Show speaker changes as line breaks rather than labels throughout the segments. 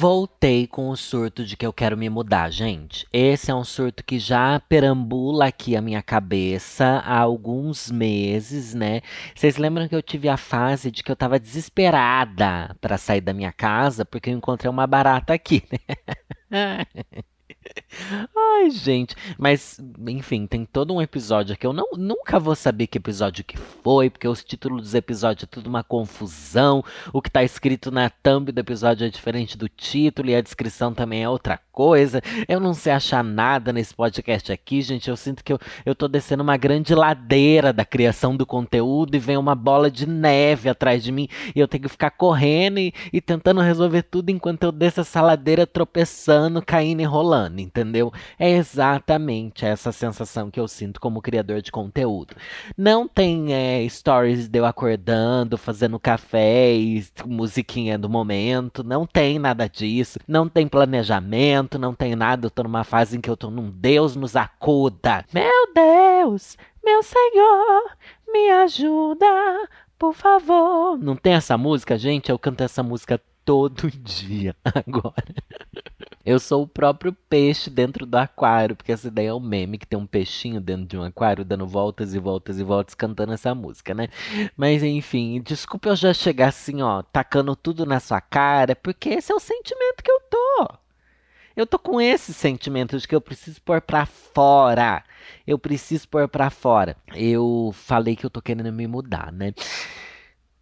Voltei com o surto de que eu quero me mudar, gente. Esse é um surto que já perambula aqui a minha cabeça há alguns meses, né? Vocês lembram que eu tive a fase de que eu tava desesperada para sair da minha casa porque eu encontrei uma barata aqui, né? Ai, gente. Mas, enfim, tem todo um episódio aqui. Eu não, nunca vou saber que episódio que foi, porque os títulos dos episódios é tudo uma confusão. O que tá escrito na thumb do episódio é diferente do título e a descrição também é outra coisa. Eu não sei achar nada nesse podcast aqui, gente. Eu sinto que eu, eu tô descendo uma grande ladeira da criação do conteúdo e vem uma bola de neve atrás de mim e eu tenho que ficar correndo e, e tentando resolver tudo enquanto eu desço essa ladeira tropeçando, caindo e rolando, entendeu? É exatamente essa sensação que eu sinto como criador de conteúdo. Não tem é, stories de eu acordando, fazendo café e musiquinha do momento. Não tem nada disso. Não tem planejamento, não tem nada. Eu tô numa fase em que eu tô num Deus nos acuda. Meu Deus, meu Senhor, me ajuda, por favor. Não tem essa música, gente? Eu canto essa música todo dia agora. Eu sou o próprio peixe dentro do aquário, porque essa ideia é um meme que tem um peixinho dentro de um aquário dando voltas e voltas e voltas cantando essa música, né? Mas enfim, desculpa eu já chegar assim, ó, tacando tudo na sua cara, porque esse é o sentimento que eu tô. Eu tô com esse sentimento de que eu preciso pôr pra fora. Eu preciso pôr pra fora. Eu falei que eu tô querendo me mudar, né?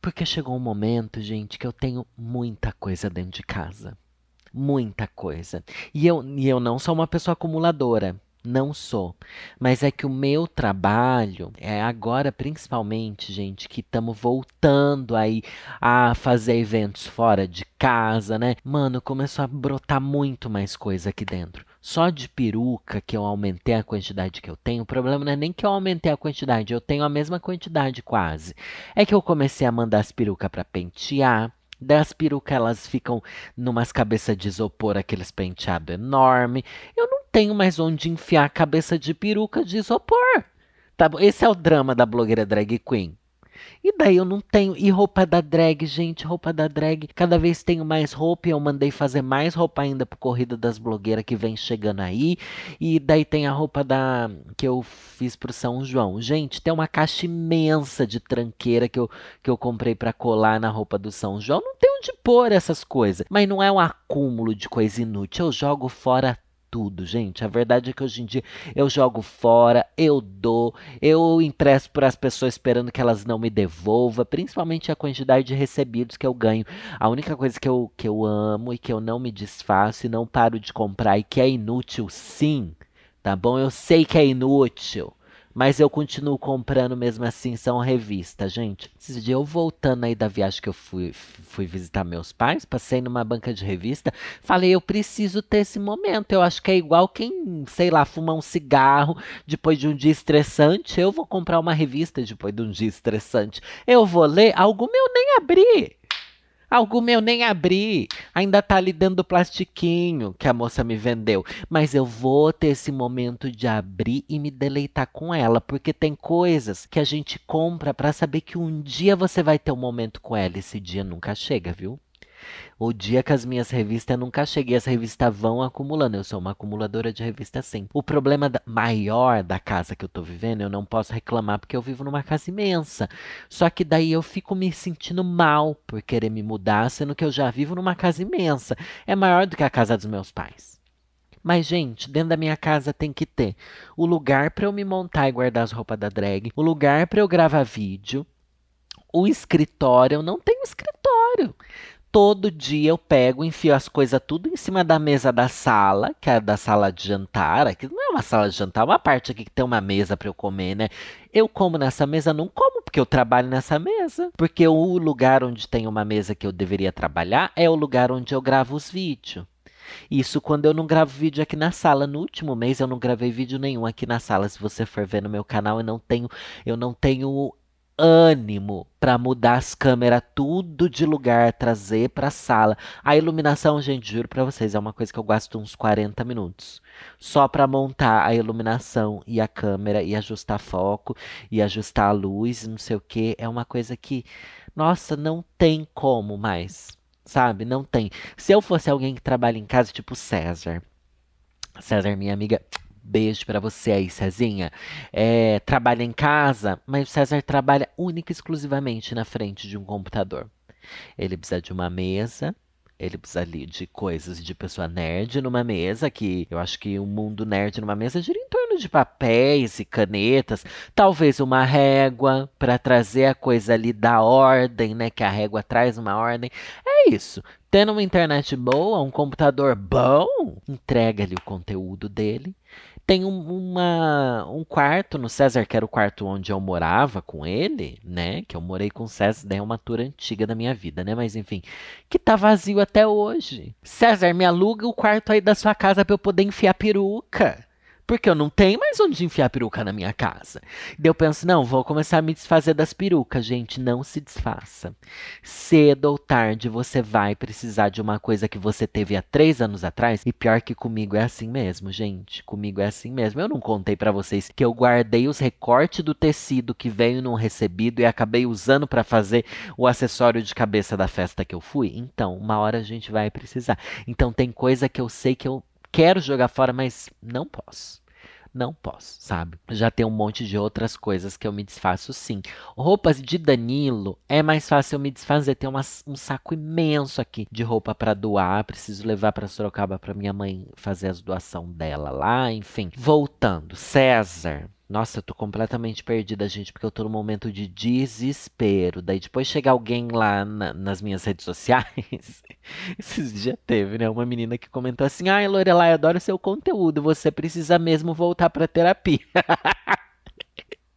Porque chegou um momento, gente, que eu tenho muita coisa dentro de casa muita coisa. E eu, e eu não sou uma pessoa acumuladora. Não sou. Mas é que o meu trabalho é agora, principalmente, gente, que estamos voltando aí a fazer eventos fora de casa, né? Mano, começou a brotar muito mais coisa aqui dentro. Só de peruca que eu aumentei a quantidade que eu tenho, o problema não é nem que eu aumentei a quantidade, eu tenho a mesma quantidade quase. É que eu comecei a mandar as perucas para pentear, das perucas elas ficam numas cabeças de isopor, aqueles penteados enorme. Eu não tenho mais onde enfiar a cabeça de peruca de isopor. Tá, esse é o drama da blogueira drag queen. E daí eu não tenho. E roupa da drag, gente, roupa da drag. Cada vez tenho mais roupa e eu mandei fazer mais roupa ainda pro Corrida das Blogueiras que vem chegando aí. E daí tem a roupa da que eu fiz pro São João. Gente, tem uma caixa imensa de tranqueira que eu, que eu comprei para colar na roupa do São João. Não tem onde pôr essas coisas. Mas não é um acúmulo de coisa inútil. Eu jogo fora tudo, gente. A verdade é que hoje em dia eu jogo fora, eu dou, eu empresto para as pessoas esperando que elas não me devolvam, principalmente a quantidade de recebidos que eu ganho. A única coisa que eu, que eu amo e que eu não me desfaço e não paro de comprar e que é inútil, sim, tá bom? Eu sei que é inútil. Mas eu continuo comprando mesmo assim, são revistas, gente. Esses dias eu voltando aí da viagem que eu fui, fui visitar meus pais, passei numa banca de revista, falei, eu preciso ter esse momento. Eu acho que é igual quem, sei lá, fuma um cigarro depois de um dia estressante. Eu vou comprar uma revista depois de um dia estressante. Eu vou ler, algo meu nem abri. Algo meu nem abri, ainda tá ali dentro do plastiquinho que a moça me vendeu. Mas eu vou ter esse momento de abrir e me deleitar com ela, porque tem coisas que a gente compra para saber que um dia você vai ter um momento com ela. Esse dia nunca chega, viu? O dia que as minhas revistas nunca cheguei, as revistas vão acumulando. Eu sou uma acumuladora de revistas sim. O problema maior da casa que eu tô vivendo, eu não posso reclamar porque eu vivo numa casa imensa. Só que daí eu fico me sentindo mal por querer me mudar, sendo que eu já vivo numa casa imensa. É maior do que a casa dos meus pais. Mas, gente, dentro da minha casa tem que ter o lugar para eu me montar e guardar as roupas da drag, o lugar para eu gravar vídeo, o escritório. Eu não tenho escritório todo dia eu pego, enfio as coisas tudo em cima da mesa da sala, que é da sala de jantar. Aqui não é uma sala de jantar, é uma parte aqui que tem uma mesa para eu comer, né? Eu como nessa mesa, não como porque eu trabalho nessa mesa. Porque o lugar onde tem uma mesa que eu deveria trabalhar é o lugar onde eu gravo os vídeos. Isso quando eu não gravo vídeo aqui na sala. No último mês eu não gravei vídeo nenhum aqui na sala. Se você for ver no meu canal, eu não tenho, eu não tenho
ânimo para mudar as câmeras tudo de lugar, trazer para a sala. A iluminação, gente, juro para vocês, é uma coisa que eu gasto uns 40 minutos só para montar a iluminação e a câmera e ajustar foco e ajustar a luz, não sei o que. É uma coisa que, nossa, não tem como mais, sabe? Não tem. Se eu fosse alguém que trabalha em casa, tipo César, César, minha amiga, Beijo para você aí, Cezinha. É, trabalha em casa, mas o César trabalha única e exclusivamente na frente de um computador. Ele precisa de uma mesa, ele precisa ali de coisas de pessoa nerd numa mesa, que eu acho que o mundo nerd numa mesa gira em torno de papéis e canetas, talvez uma régua para trazer a coisa ali da ordem, né? Que a régua traz uma ordem. É isso. Tendo uma internet boa, um computador bom, entrega-lhe o conteúdo dele tem um, uma, um quarto no César, que era o quarto onde eu morava com ele, né? Que eu morei com o César, daí é uma tour antiga da minha vida, né? Mas enfim, que tá vazio até hoje. César, me aluga o quarto aí da sua casa pra eu poder enfiar peruca. Porque eu não tenho mais onde enfiar peruca na minha casa. Daí eu penso, não, vou começar a me desfazer das perucas. Gente, não se desfaça. Cedo ou tarde você vai precisar de uma coisa que você teve há três anos atrás. E pior que comigo é assim mesmo, gente. Comigo é assim mesmo. Eu não contei para vocês que eu guardei os recortes do tecido que veio num recebido e acabei usando para fazer o acessório de cabeça da festa que eu fui. Então, uma hora a gente vai precisar. Então, tem coisa que eu sei que eu quero jogar fora, mas não posso. Não posso, sabe? Já tem um monte de outras coisas que eu me desfaço sim. Roupas de Danilo é mais fácil eu me desfazer. Tem uma, um saco imenso aqui de roupa para doar. Preciso levar para Sorocaba para minha mãe fazer as doação dela lá. Enfim, voltando. César, nossa, eu tô completamente perdida, gente, porque eu tô num momento de desespero. Daí depois chega alguém lá na, nas minhas redes sociais. Esses dias teve, né? Uma menina que comentou assim: Ai, Lorelai, adoro seu conteúdo. Você precisa mesmo voltar pra terapia.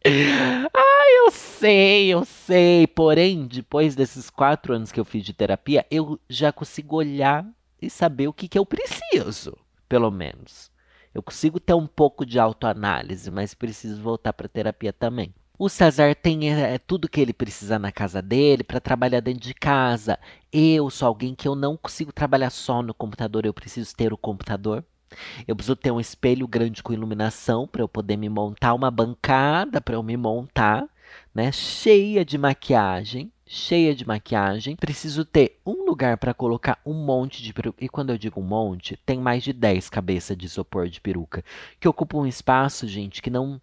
Ai, eu sei, eu sei. Porém, depois desses quatro anos que eu fiz de terapia, eu já consigo olhar e saber o que, que eu preciso, pelo menos. Eu consigo ter um pouco de autoanálise, mas preciso voltar para terapia também. O César tem é, tudo que ele precisa na casa dele para trabalhar dentro de casa. Eu sou alguém que eu não consigo trabalhar só no computador, eu preciso ter o computador. Eu preciso ter um espelho grande com iluminação para eu poder me montar uma bancada para eu me montar, né, cheia de maquiagem cheia de maquiagem. Preciso ter um lugar para colocar um monte de peruca. E quando eu digo um monte, tem mais de 10 cabeças de isopor de peruca. Que ocupa um espaço, gente, que não,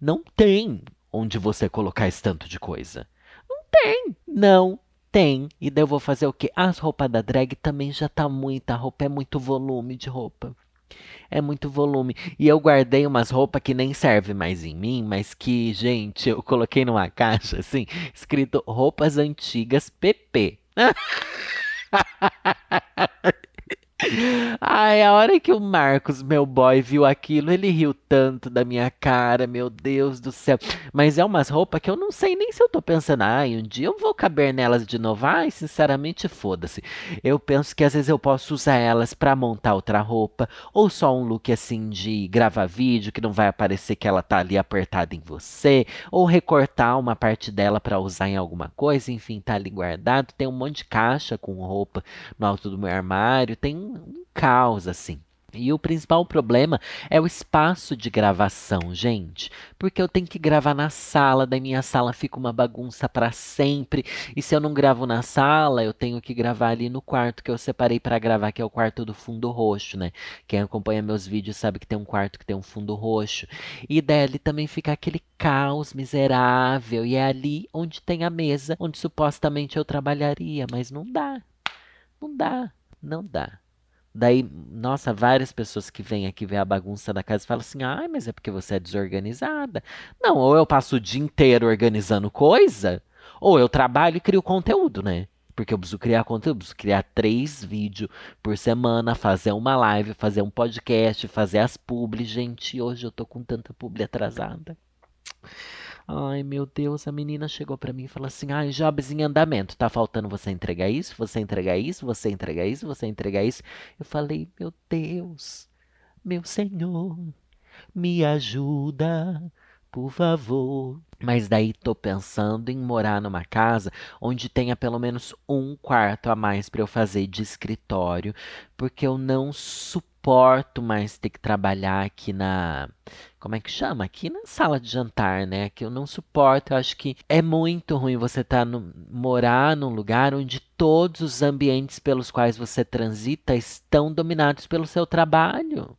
não tem onde você colocar esse tanto de coisa. Não tem, não tem. E daí eu vou fazer o quê? As roupas da drag também já tá muita roupa, é muito volume de roupa. É muito volume. E eu guardei umas roupas que nem servem mais em mim, mas que, gente, eu coloquei numa caixa assim, escrito roupas antigas PP. Ai, a hora que o Marcos, meu boy, viu aquilo, ele riu tanto da minha cara, meu Deus do céu. Mas é umas roupas que eu não sei nem se eu tô pensando, ai, um dia eu vou caber nelas de novo. Ai, sinceramente, foda-se. Eu penso que às vezes eu posso usar elas para montar outra roupa, ou só um look assim de gravar vídeo, que não vai aparecer que ela tá ali apertada em você, ou recortar uma parte dela para usar em alguma coisa, enfim, tá ali guardado. Tem um monte de caixa com roupa no alto do meu armário, tem um caos assim. E o principal problema é o espaço de gravação, gente. Porque eu tenho que gravar na sala, da minha sala fica uma bagunça para sempre. E se eu não gravo na sala, eu tenho que gravar ali no quarto que eu separei para gravar, que é o quarto do fundo roxo, né? Quem acompanha meus vídeos sabe que tem um quarto que tem um fundo roxo. E dali também fica aquele caos miserável. E é ali onde tem a mesa, onde supostamente eu trabalharia, mas não dá. Não dá não dá. Daí, nossa, várias pessoas que vêm aqui ver a bagunça da casa falam assim: ai, mas é porque você é desorganizada. Não, ou eu passo o dia inteiro organizando coisa, ou eu trabalho e crio conteúdo, né? Porque eu preciso criar conteúdo, preciso criar três vídeos por semana, fazer uma live, fazer um podcast, fazer as publi. Gente, hoje eu tô com tanta publi atrasada. Ai, meu Deus, a menina chegou para mim e falou assim: "Ai, jobs em andamento, tá faltando você entregar isso, você entregar isso, você entregar isso, você entregar isso". Eu falei: "Meu Deus, meu Senhor, me ajuda, por favor. Mas daí tô pensando em morar numa casa onde tenha pelo menos um quarto a mais para eu fazer de escritório, porque eu não suporto mais ter que trabalhar aqui na como é que chama? Aqui na sala de jantar, né? Que eu não suporto. Eu acho que é muito ruim você tá no, morar num lugar onde todos os ambientes pelos quais você transita estão dominados pelo seu trabalho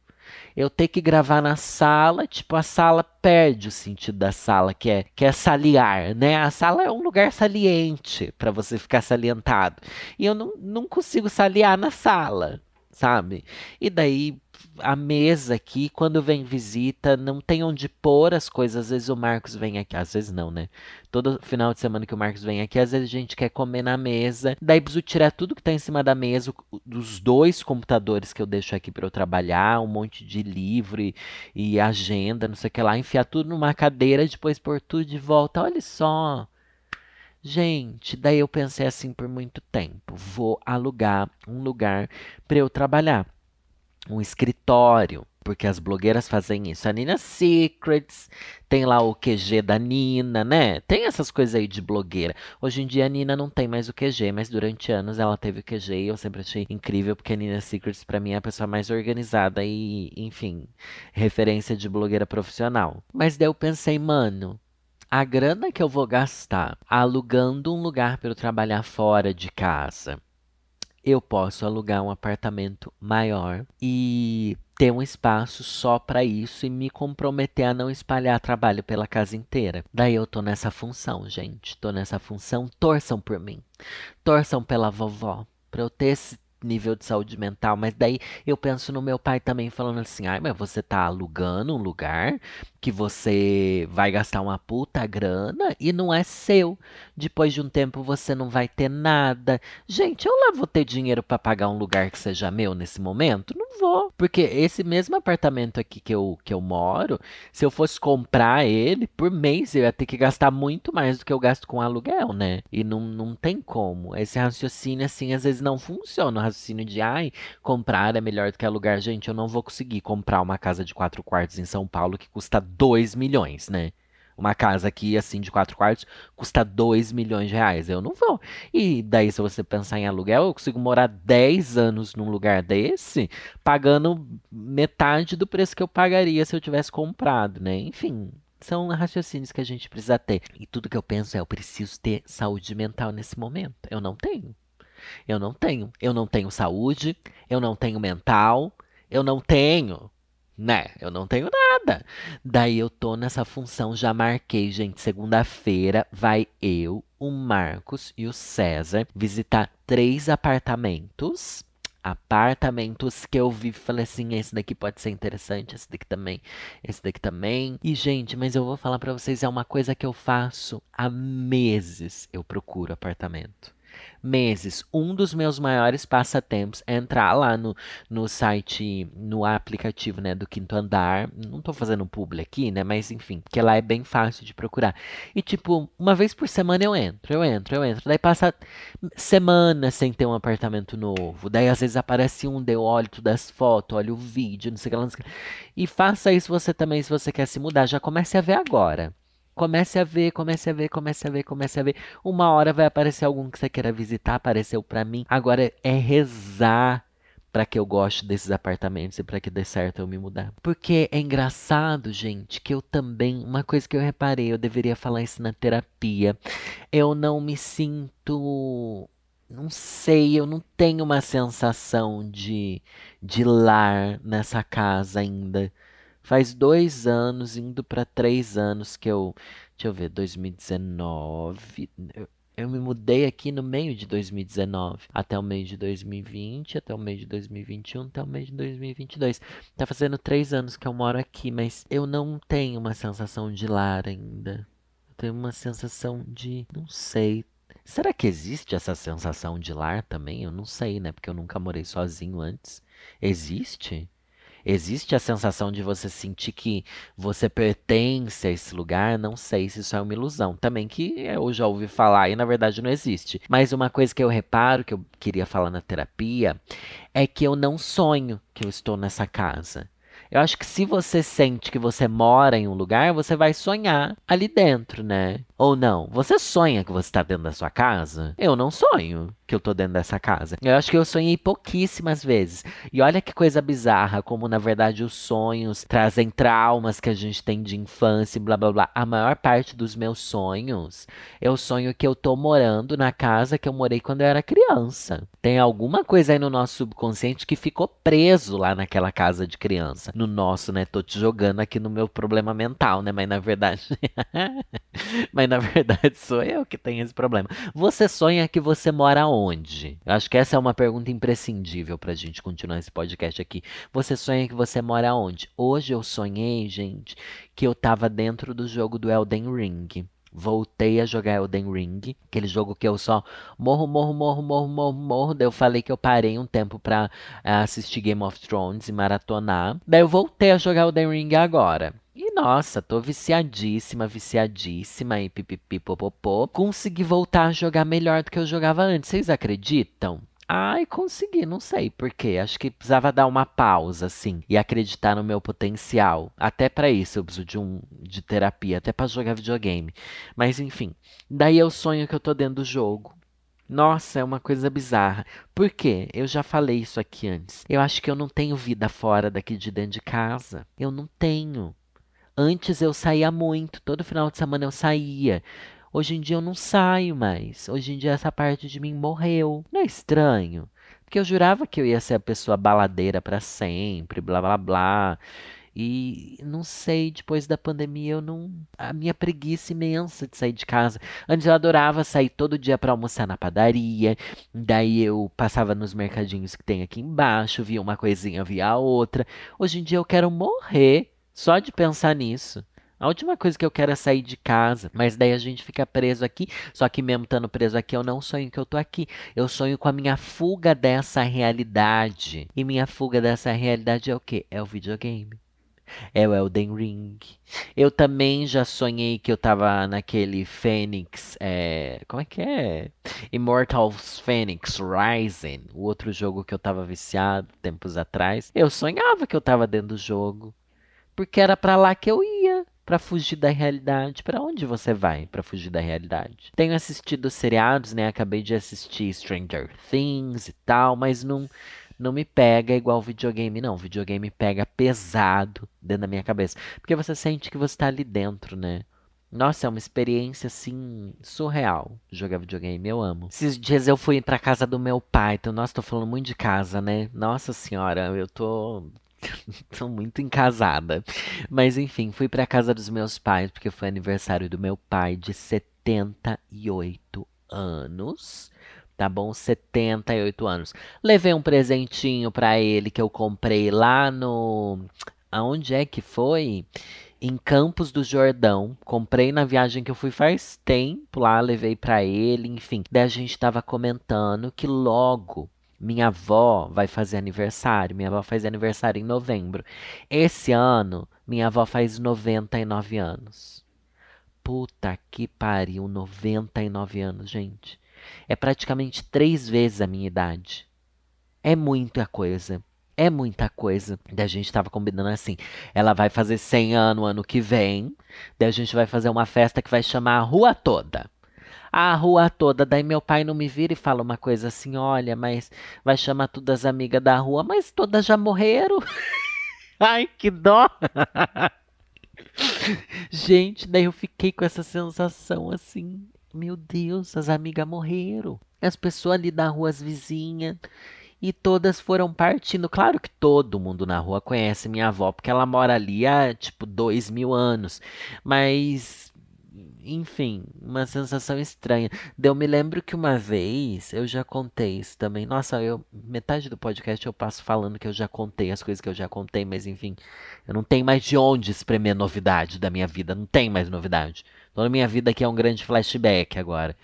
eu ter que gravar na sala, tipo, a sala perde o sentido da sala, que é, que é saliar, né? A sala é um lugar saliente para você ficar salientado. E eu não, não consigo saliar na sala, sabe? E daí a mesa aqui, quando vem visita, não tem onde pôr as coisas. Às vezes o Marcos vem aqui, às vezes não, né? Todo final de semana que o Marcos vem aqui, às vezes a gente quer comer na mesa. Daí preciso tirar tudo que tá em cima da mesa, dos dois computadores que eu deixo aqui para eu trabalhar, um monte de livro e, e agenda, não sei o que lá, enfiar tudo numa cadeira e depois pôr tudo de volta. Olha só. Gente, daí eu pensei assim por muito tempo, vou alugar um lugar para eu trabalhar um escritório, porque as blogueiras fazem isso. A Nina Secrets, tem lá o QG da Nina, né? Tem essas coisas aí de blogueira. Hoje em dia a Nina não tem mais o QG, mas durante anos ela teve o QG e eu sempre achei incrível, porque a Nina Secrets para mim é a pessoa mais organizada e, enfim, referência de blogueira profissional. Mas daí eu pensei, mano, a grana que eu vou gastar alugando um lugar para eu trabalhar fora de casa eu posso alugar um apartamento maior e ter um espaço só para isso e me comprometer a não espalhar trabalho pela casa inteira. Daí eu tô nessa função, gente. Tô nessa função. Torçam por mim. Torçam pela vovó. Pra eu ter esse nível de saúde mental, mas daí eu penso no meu pai também falando assim: ai, mas você tá alugando um lugar que você vai gastar uma puta grana e não é seu. Depois de um tempo você não vai ter nada. Gente, eu lá vou ter dinheiro para pagar um lugar que seja meu nesse momento? Não vou. Porque esse mesmo apartamento aqui que eu, que eu moro, se eu fosse comprar ele por mês, eu ia ter que gastar muito mais do que eu gasto com aluguel, né? E não, não tem como. Esse raciocínio, assim, às vezes não funciona. O raciocínio de, ai, comprar é melhor do que alugar. Gente, eu não vou conseguir comprar uma casa de quatro quartos em São Paulo que custa 2 milhões, né? Uma casa aqui, assim, de quatro quartos, custa 2 milhões de reais. Eu não vou. E daí, se você pensar em aluguel, eu consigo morar 10 anos num lugar desse, pagando metade do preço que eu pagaria se eu tivesse comprado, né? Enfim, são raciocínios que a gente precisa ter. E tudo que eu penso é, eu preciso ter saúde mental nesse momento. Eu não tenho. Eu não tenho. Eu não tenho saúde, eu não tenho mental, eu não tenho né? Eu não tenho nada. Daí eu tô nessa função, já marquei, gente. Segunda-feira vai eu, o Marcos e o César visitar três apartamentos. Apartamentos que eu vi, falei assim, esse daqui pode ser interessante, esse daqui também, esse daqui também. E gente, mas eu vou falar para vocês, é uma coisa que eu faço há meses. Eu procuro apartamento meses. Um dos meus maiores passatempos é entrar lá no, no site, no aplicativo, né, do Quinto Andar. Não tô fazendo publi aqui, né, mas enfim, que lá é bem fácil de procurar. E tipo, uma vez por semana eu entro, eu entro, eu entro. Daí passa semana sem ter um apartamento novo. Daí às vezes aparece um, daí eu olho todas as fotos, olho o vídeo, não sei o que lá. E faça isso você também se você quer se mudar. Já comece a ver agora. Comece a ver, comece a ver, comece a ver, comece a ver. Uma hora vai aparecer algum que você queira visitar, apareceu para mim. Agora é rezar para que eu goste desses apartamentos e para que dê certo eu me mudar. Porque é engraçado, gente, que eu também, uma coisa que eu reparei, eu deveria falar isso na terapia. Eu não me sinto não sei, eu não tenho uma sensação de, de lar nessa casa ainda. Faz dois anos, indo para três anos que eu. Deixa eu ver, 2019. Eu, eu me mudei aqui no meio de 2019, até o mês de 2020, até o mês de 2021, até o mês de 2022. Tá fazendo três anos que eu moro aqui, mas eu não tenho uma sensação de lar ainda. Eu tenho uma sensação de. Não sei. Será que existe essa sensação de lar também? Eu não sei, né? Porque eu nunca morei sozinho antes. Existe? Existe a sensação de você sentir que você pertence a esse lugar? Não sei se isso é uma ilusão. Também que eu já ouvi falar e na verdade não existe. Mas uma coisa que eu reparo, que eu queria falar na terapia, é que eu não sonho que eu estou nessa casa. Eu acho que se você sente que você mora em um lugar, você vai sonhar ali dentro, né? Ou não? Você sonha que você está dentro da sua casa? Eu não sonho que eu tô dentro dessa casa. Eu acho que eu sonhei pouquíssimas vezes. E olha que coisa bizarra, como na verdade os sonhos trazem traumas que a gente tem de infância e blá blá blá. A maior parte dos meus sonhos, eu sonho que eu tô morando na casa que eu morei quando eu era criança. Tem alguma coisa aí no nosso subconsciente que ficou preso lá naquela casa de criança. No nosso, né? Tô te jogando aqui no meu problema mental, né? Mas na verdade. Mas na verdade sou eu que tenho esse problema. Você sonha que você mora onde? Eu acho que essa é uma pergunta imprescindível pra gente continuar esse podcast aqui. Você sonha que você mora onde? Hoje eu sonhei, gente, que eu tava dentro do jogo do Elden Ring. Voltei a jogar Elden Ring, aquele jogo que eu só morro, morro, morro, morro, morro, morro. Daí eu falei que eu parei um tempo pra uh, assistir Game of Thrones e maratonar. Daí eu voltei a jogar Elden Ring agora. E nossa, tô viciadíssima, viciadíssima e pipipi popopô. Consegui voltar a jogar melhor do que eu jogava antes. Vocês acreditam? Ai, consegui, não sei por quê. Acho que precisava dar uma pausa, assim, e acreditar no meu potencial. Até para isso eu preciso de um de terapia, até para jogar videogame. Mas enfim, daí eu sonho que eu tô dentro do jogo. Nossa, é uma coisa bizarra. Por quê? Eu já falei isso aqui antes. Eu acho que eu não tenho vida fora daqui de dentro de casa. Eu não tenho. Antes eu saía muito, todo final de semana eu saía. Hoje em dia eu não saio mais. Hoje em dia essa parte de mim morreu. Não é estranho? Porque eu jurava que eu ia ser a pessoa baladeira para sempre, blá blá blá. E não sei, depois da pandemia eu não. A minha preguiça imensa de sair de casa. Antes eu adorava sair todo dia para almoçar na padaria. Daí eu passava nos mercadinhos que tem aqui embaixo, via uma coisinha, via a outra. Hoje em dia eu quero morrer só de pensar nisso. A última coisa que eu quero é sair de casa, mas daí a gente fica preso aqui. Só que mesmo estando preso aqui, eu não sonho que eu tô aqui. Eu sonho com a minha fuga dessa realidade. E minha fuga dessa realidade é o quê? É o videogame. É o Elden Ring. Eu também já sonhei que eu tava naquele Phoenix. É, como é que é? Immortals Phoenix Rising. O outro jogo que eu tava viciado tempos atrás. Eu sonhava que eu tava dentro do jogo porque era para lá que eu ia para fugir da realidade. Para onde você vai para fugir da realidade? Tenho assistido seriados, né? Acabei de assistir Stranger Things e tal, mas não não me pega igual videogame, não. Videogame pega pesado dentro da minha cabeça, porque você sente que você tá ali dentro, né? Nossa, é uma experiência assim surreal jogar videogame, eu amo. Esses dias eu fui pra casa do meu pai, então, nossa, tô falando muito de casa, né? Nossa senhora, eu tô Tô muito encasada. Mas enfim, fui pra casa dos meus pais, porque foi aniversário do meu pai de 78 anos. Tá bom? 78 anos. Levei um presentinho para ele que eu comprei lá no. Aonde é que foi? Em Campos do Jordão. Comprei na viagem que eu fui faz tempo lá, levei para ele, enfim. Daí a gente tava comentando que logo minha avó vai fazer aniversário. Minha avó faz aniversário em novembro. Esse ano, minha avó faz 99 anos. Puta que pariu, 99 anos, gente. É praticamente três vezes a minha idade. É muita coisa. É muita coisa. Daí a gente tava combinando assim. Ela vai fazer 100 anos ano que vem. Daí a gente vai fazer uma festa que vai chamar a rua toda a rua toda. Daí meu pai não me vira e fala uma coisa assim: olha, mas vai chamar todas as amigas da rua, mas todas já morreram. Ai, que dó! Gente, daí eu fiquei com essa sensação assim: meu Deus, as amigas morreram. As pessoas ali da rua, as vizinhas. E todas foram partindo. Claro que todo mundo na rua conhece minha avó, porque ela mora ali há tipo dois mil anos. Mas enfim, uma sensação estranha. Eu me lembro que uma vez eu já contei isso também. Nossa, eu metade do podcast eu passo falando que eu já contei as coisas que eu já contei, mas enfim, eu não tenho mais de onde espremer novidade da minha vida, não tem mais novidade. Toda minha vida aqui é um grande flashback agora.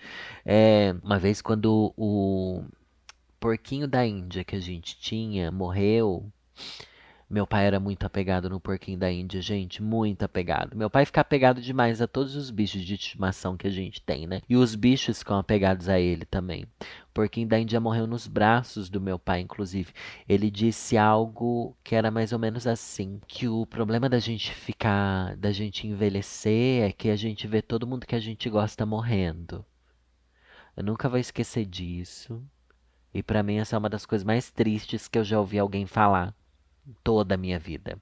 É, uma vez quando o porquinho da Índia que a gente tinha morreu, Meu pai era muito apegado no porquinho da Índia, gente, muito apegado. Meu pai fica apegado demais a todos os bichos de estimação que a gente tem, né? E os bichos ficam apegados a ele também. O porquinho da Índia morreu nos braços do meu pai, inclusive. Ele disse algo que era mais ou menos assim, que o problema da gente ficar, da gente envelhecer é que a gente vê todo mundo que a gente gosta morrendo. Eu nunca vou esquecer disso. E para mim essa é uma das coisas mais tristes que eu já ouvi alguém falar toda a minha vida.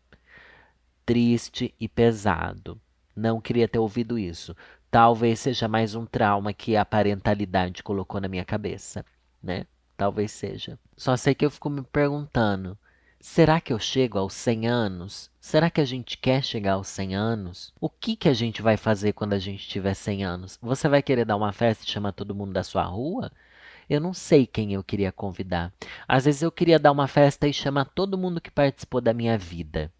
Triste e pesado. Não queria ter ouvido isso. Talvez seja mais um trauma que a parentalidade colocou na minha cabeça, né? Talvez seja. Só sei que eu fico me perguntando: será que eu chego aos 100 anos? Será que a gente quer chegar aos 100 anos? O que que a gente vai fazer quando a gente tiver 100 anos? Você vai querer dar uma festa e chamar todo mundo da sua rua? eu não sei quem eu queria convidar. Às vezes eu queria dar uma festa e chamar todo mundo que participou da minha vida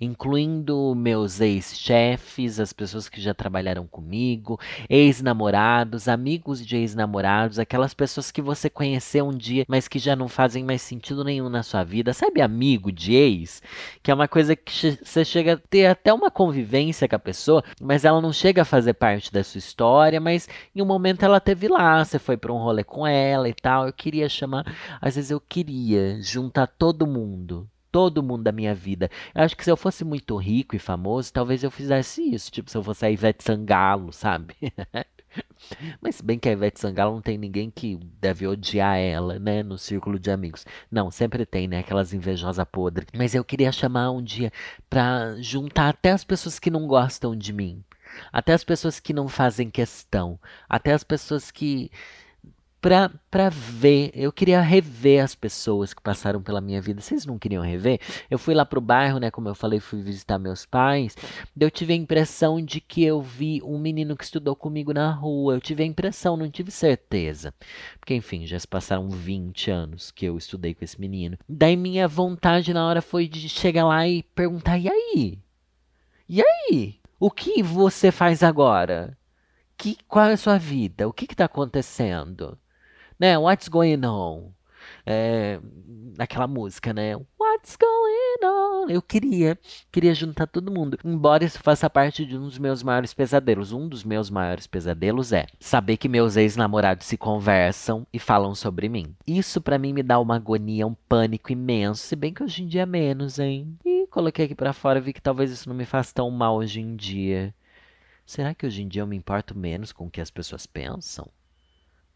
incluindo meus ex-chefes, as pessoas que já trabalharam comigo, ex-namorados, amigos de ex-namorados, aquelas pessoas que você conheceu um dia, mas que já não fazem mais sentido nenhum na sua vida. Sabe, amigo de ex? Que é uma coisa que você chega a ter até uma convivência com a pessoa, mas ela não chega a fazer parte da sua história, mas em um momento ela teve lá, você foi para um rolê com ela e tal. Eu queria chamar, às vezes eu queria juntar todo mundo todo mundo da minha vida. Eu acho que se eu fosse muito rico e famoso, talvez eu fizesse isso. Tipo, se eu fosse a Ivete Sangalo, sabe? Mas se bem que a Ivete Sangalo não tem ninguém que deve odiar ela, né? No círculo de amigos. Não, sempre tem, né? Aquelas invejosas podres. Mas eu queria chamar um dia pra juntar até as pessoas que não gostam de mim. Até as pessoas que não fazem questão. Até as pessoas que pra ver. Eu queria rever as pessoas que passaram pela minha vida. Vocês não queriam rever? Eu fui lá pro bairro, né? Como eu falei, fui visitar meus pais. Eu tive a impressão de que eu vi um menino que estudou comigo na rua. Eu tive a impressão, não tive certeza. Porque, enfim, já se passaram 20 anos que eu estudei com esse menino. Daí minha vontade na hora foi de chegar lá e perguntar: e aí? E aí? O que você faz agora? Que, qual é a sua vida? O que está acontecendo? Né? What's going on? É, aquela música, né? What's going on? Eu queria, queria juntar todo mundo. Embora isso faça parte de um dos meus maiores pesadelos. Um dos meus maiores pesadelos é saber que meus ex-namorados se conversam e falam sobre mim. Isso para mim me dá uma agonia, um pânico imenso. Se bem que hoje em dia é menos, hein? E coloquei aqui para fora, vi que talvez isso não me faça tão mal hoje em dia. Será que hoje em dia eu me importo menos com o que as pessoas pensam?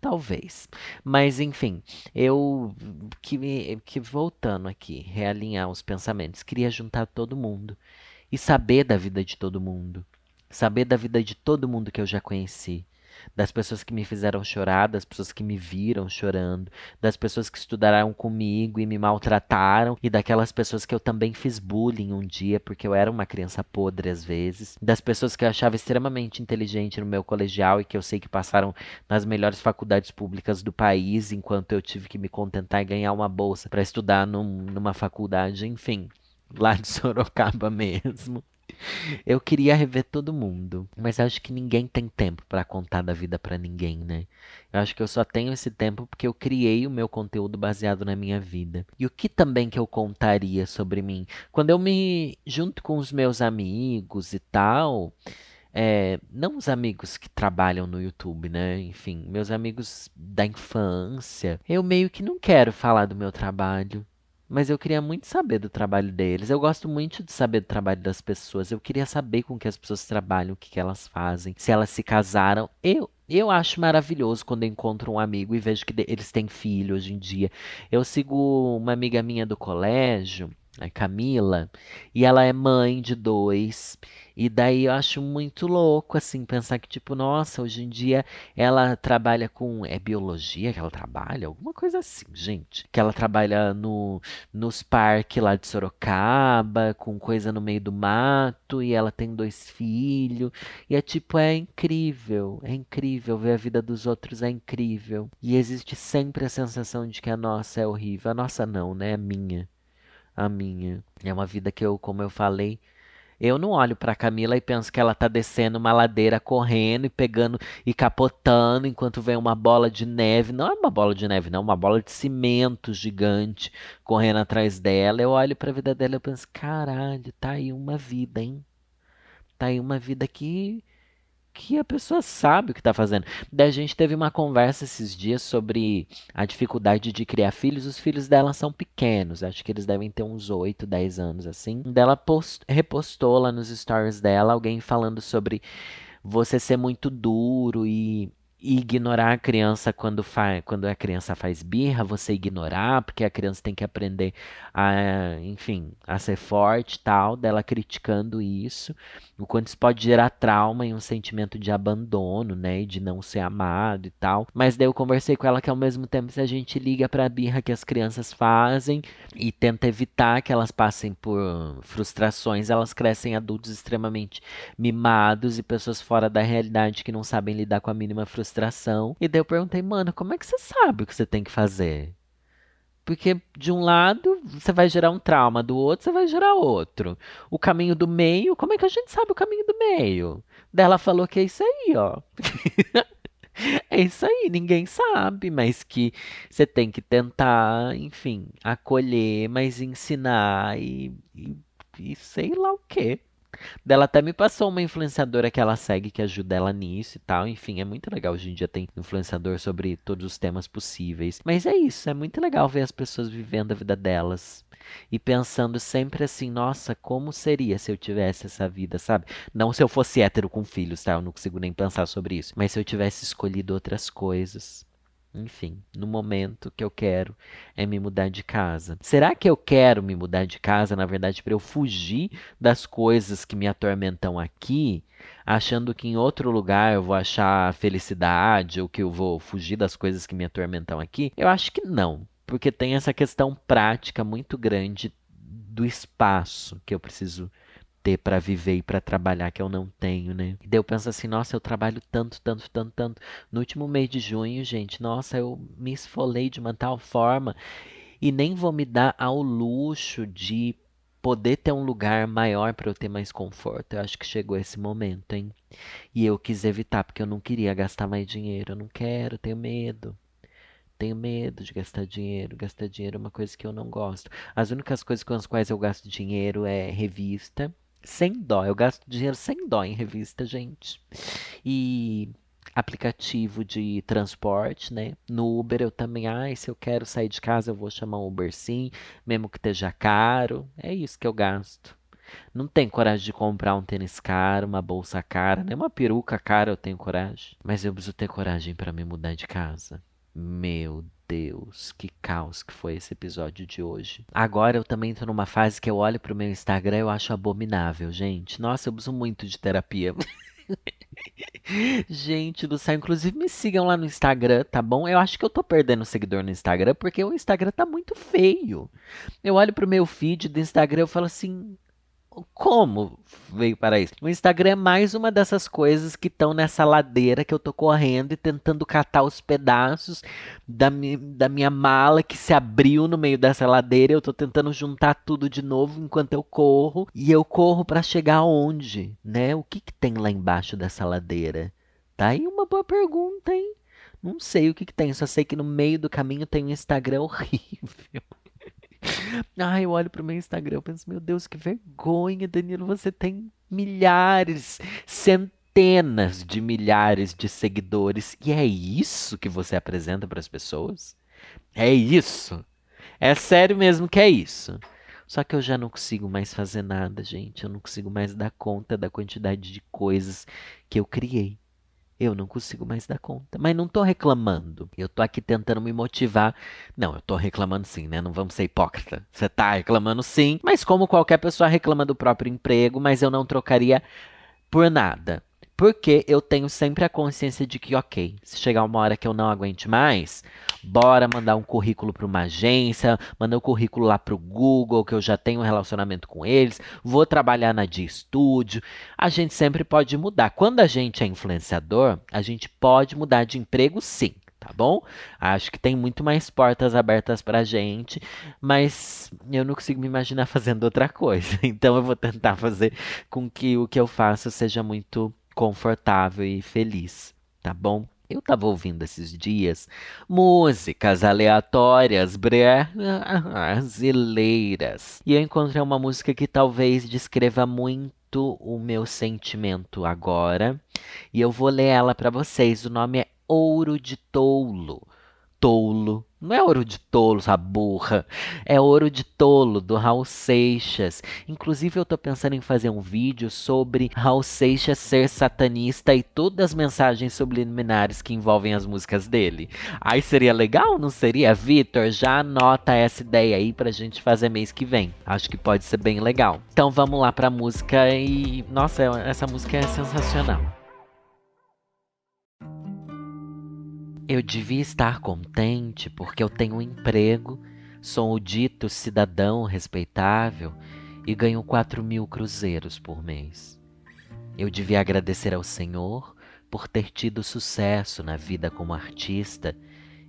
Talvez. Mas, enfim, eu que, que voltando aqui, realinhar os pensamentos, queria juntar todo mundo e saber da vida de todo mundo. Saber da vida de todo mundo que eu já conheci das pessoas que me fizeram chorar, das pessoas que me viram chorando, das pessoas que estudaram comigo e me maltrataram, e daquelas pessoas que eu também fiz bullying um dia, porque eu era uma criança podre às vezes, das pessoas que eu achava extremamente inteligente no meu colegial e que eu sei que passaram nas melhores faculdades públicas do país, enquanto eu tive que me contentar e ganhar uma bolsa para estudar num, numa faculdade, enfim, lá de Sorocaba mesmo. Eu queria rever todo mundo, mas acho que ninguém tem tempo para contar da vida para ninguém, né? Eu acho que eu só tenho esse tempo porque eu criei o meu conteúdo baseado na minha vida. E o que também que eu contaria sobre mim? Quando eu me junto com os meus amigos e tal, é, não os amigos que trabalham no YouTube, né? Enfim, meus amigos da infância. Eu meio que não quero falar do meu trabalho mas eu queria muito saber do trabalho deles. Eu gosto muito de saber do trabalho das pessoas. Eu queria saber com que as pessoas trabalham, o que, que elas fazem, se elas se casaram. Eu, eu acho maravilhoso quando encontro um amigo e vejo que eles têm filho hoje em dia. Eu sigo uma amiga minha do colégio, a Camila, e ela é mãe de dois. E daí eu acho muito louco, assim, pensar que, tipo, nossa, hoje em dia ela trabalha com. É biologia que ela trabalha? Alguma coisa assim, gente. Que ela trabalha no, nos parques lá de Sorocaba, com coisa no meio do mato, e ela tem dois filhos. E é tipo, é incrível, é incrível. Ver a vida dos outros é incrível. E existe sempre a sensação de que a nossa é horrível. A nossa não, né? A minha. A minha. É uma vida que eu, como eu falei Eu não olho pra Camila e penso que ela tá descendo uma ladeira correndo e pegando e capotando enquanto vem uma bola de neve. Não é uma bola de neve, não, uma bola de cimento gigante correndo atrás dela. Eu olho pra vida dela e penso, caralho, tá aí uma vida, hein? Tá aí uma vida que que a pessoa sabe o que está fazendo. Daí a gente teve uma conversa esses dias sobre a dificuldade de criar filhos. Os filhos dela são pequenos, acho que eles devem ter uns 8, 10 anos assim. Dela post, repostou lá nos stories dela alguém falando sobre você ser muito duro e e ignorar a criança quando, faz, quando a criança faz birra, você ignorar, porque a criança tem que aprender a, enfim, a ser forte tal, dela criticando isso, o quanto isso pode gerar trauma e um sentimento de abandono, né, e de não ser amado e tal. Mas daí eu conversei com ela que ao mesmo tempo se a gente liga para a birra que as crianças fazem e tenta evitar que elas passem por frustrações, elas crescem adultos extremamente mimados e pessoas fora da realidade que não sabem lidar com a mínima frustração E daí eu perguntei, mano, como é que você sabe o que você tem que fazer? Porque de um lado você vai gerar um trauma, do outro você vai gerar outro. O caminho do meio, como é que a gente sabe o caminho do meio? Daí ela falou que é isso aí, ó. é isso aí, ninguém sabe, mas que você tem que tentar, enfim, acolher, mas ensinar e, e, e sei lá o quê. Dela até me passou uma influenciadora que ela segue que ajuda ela nisso e tal. Enfim, é muito legal. Hoje em dia tem influenciador sobre todos os temas possíveis. Mas é isso, é muito legal ver as pessoas vivendo a vida delas. E pensando sempre assim, nossa, como seria se eu tivesse essa vida, sabe? Não se eu fosse hétero com filhos, tá? Eu não consigo nem pensar sobre isso. Mas se eu tivesse escolhido outras coisas. Enfim, no momento que eu quero é me mudar de casa. Será que eu quero me mudar de casa, na verdade, para eu fugir das coisas que me atormentam aqui, achando que em outro lugar eu vou achar felicidade ou que eu vou fugir das coisas que me atormentam aqui? Eu acho que não, porque tem essa questão prática muito grande do espaço que eu preciso ter para viver e para trabalhar que eu não tenho, né? E daí eu penso assim, nossa, eu trabalho tanto, tanto, tanto, tanto. No último mês de junho, gente, nossa, eu me esfolei de uma tal forma e nem vou me dar ao luxo de poder ter um lugar maior para eu ter mais conforto. Eu acho que chegou esse momento, hein? E eu quis evitar porque eu não queria gastar mais dinheiro. Eu não quero, tenho medo. Tenho medo de gastar dinheiro. Gastar dinheiro é uma coisa que eu não gosto. As únicas coisas com as quais eu gasto dinheiro é revista sem dó. Eu gasto dinheiro sem dó em revista, gente. E aplicativo de transporte, né? No Uber eu também, ai, se eu quero sair de casa, eu vou chamar um Uber sim, mesmo que esteja caro. É isso que eu gasto. Não tenho coragem de comprar um tênis caro, uma bolsa cara, nem uma peruca cara eu tenho coragem. Mas eu preciso ter coragem para me mudar de casa. Meu Deus, que caos que foi esse episódio de hoje. Agora eu também tô numa fase que eu olho pro meu Instagram e eu acho abominável, gente. Nossa, eu uso muito de terapia. Gente do céu, inclusive me sigam lá no Instagram, tá bom? Eu acho que eu tô perdendo seguidor no Instagram porque o Instagram tá muito feio. Eu olho pro meu feed do Instagram e falo assim: como veio para isso? O Instagram é mais uma dessas coisas que estão nessa ladeira que eu tô correndo e tentando catar os pedaços da, mi da minha mala que se abriu no meio dessa ladeira. Eu tô tentando juntar tudo de novo enquanto eu corro. E eu corro para chegar aonde, né? O que, que tem lá embaixo dessa ladeira? Tá aí uma boa pergunta, hein? Não sei o que, que tem, só sei que no meio do caminho tem um Instagram horrível. Ai, eu olho pro meu Instagram e penso, meu Deus, que vergonha, Danilo, você tem milhares, centenas de milhares de seguidores. E é isso que você apresenta para as pessoas? É isso. É sério mesmo que é isso. Só que eu já não consigo mais fazer nada, gente. Eu não consigo mais dar conta da quantidade de coisas que eu criei. Eu não consigo mais dar conta. Mas não tô reclamando. Eu tô aqui tentando me motivar. Não, eu tô reclamando sim, né? Não vamos ser hipócrita. Você tá reclamando sim, mas como qualquer pessoa reclama do próprio emprego, mas eu não trocaria por nada. Porque eu tenho sempre a consciência de que, ok, se chegar uma hora que eu não aguente mais, bora mandar um currículo para uma agência, mandar o um currículo lá para o Google, que eu já tenho um relacionamento com eles, vou trabalhar na de estúdio. A gente sempre pode mudar. Quando a gente é influenciador, a gente pode mudar de emprego sim tá bom? Acho que tem muito mais portas abertas pra gente, mas eu não consigo me imaginar fazendo outra coisa. Então eu vou tentar fazer com que o que eu faço seja muito confortável e feliz, tá bom? Eu tava ouvindo esses dias músicas aleatórias brasileiras e eu encontrei uma música que talvez descreva muito o meu sentimento agora e eu vou ler ela para vocês. O nome é Ouro de Tolo tolo. Não é ouro de tolo, essa burra. É ouro de tolo, do Raul Seixas. Inclusive, eu tô pensando em fazer um vídeo sobre Raul Seixas ser satanista e todas as mensagens subliminares que envolvem as músicas dele. Aí seria legal, não seria? Vitor, já anota essa ideia aí pra gente fazer mês que vem. Acho que pode ser bem legal. Então vamos lá pra música e. Nossa, essa música é sensacional. Eu devia estar contente porque eu tenho um emprego, sou o dito cidadão respeitável e ganho quatro mil cruzeiros por mês. Eu devia agradecer ao Senhor por ter tido sucesso na vida como artista.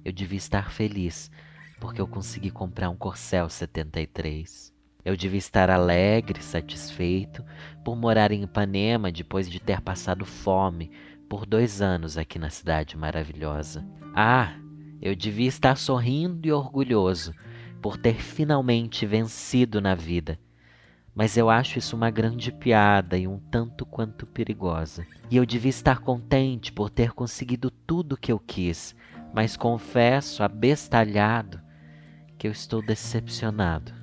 Eu devia estar feliz porque eu consegui comprar um Corcel 73. Eu devia estar alegre, satisfeito por morar em Ipanema depois de ter passado fome por dois anos aqui na cidade maravilhosa. Ah, eu devia estar sorrindo e orgulhoso por ter finalmente vencido na vida. Mas eu acho isso uma grande piada e um tanto quanto perigosa. E eu devia estar contente por ter conseguido tudo o que eu quis, mas confesso, abestalhado, que eu estou decepcionado.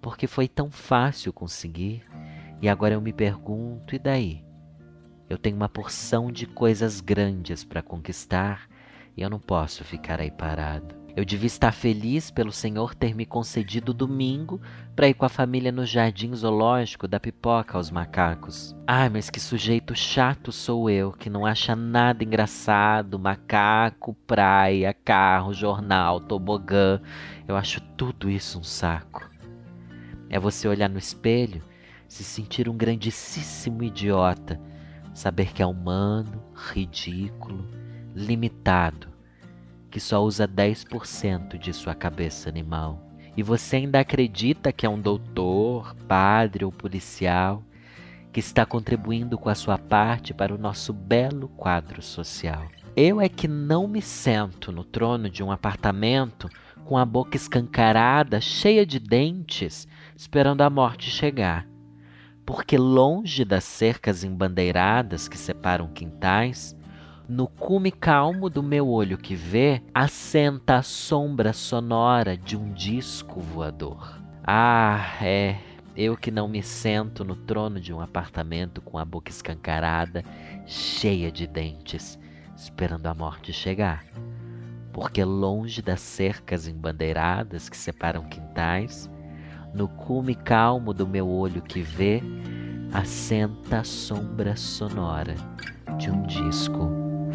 Porque foi tão fácil conseguir, e agora eu me pergunto: e daí? Eu tenho uma porção de coisas grandes para conquistar e eu não posso ficar aí parado. Eu devia estar feliz pelo Senhor ter me concedido domingo para ir com a família no jardim zoológico da pipoca aos macacos. Ai, mas que sujeito chato sou eu, que não acha nada engraçado, macaco, praia, carro, jornal, tobogã. Eu acho tudo isso um saco. É você olhar no espelho, se sentir um grandíssimo idiota saber que é humano, ridículo, limitado, que só usa 10% de sua cabeça animal. E você ainda acredita que é um doutor, padre ou policial que está contribuindo com a sua parte para o nosso belo quadro social. Eu é que não me sento no trono de um apartamento com a boca escancarada, cheia de dentes, esperando a morte chegar porque longe das cercas embandeiradas que separam quintais, no cume calmo do meu olho que vê, assenta a sombra sonora de um disco voador. Ah, é, eu que não me sento no trono de um apartamento com a boca escancarada, cheia de dentes, esperando a morte chegar. Porque longe das cercas embandeiradas que separam quintais, no cume calmo do meu olho que vê, assenta a sombra sonora de um disco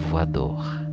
voador.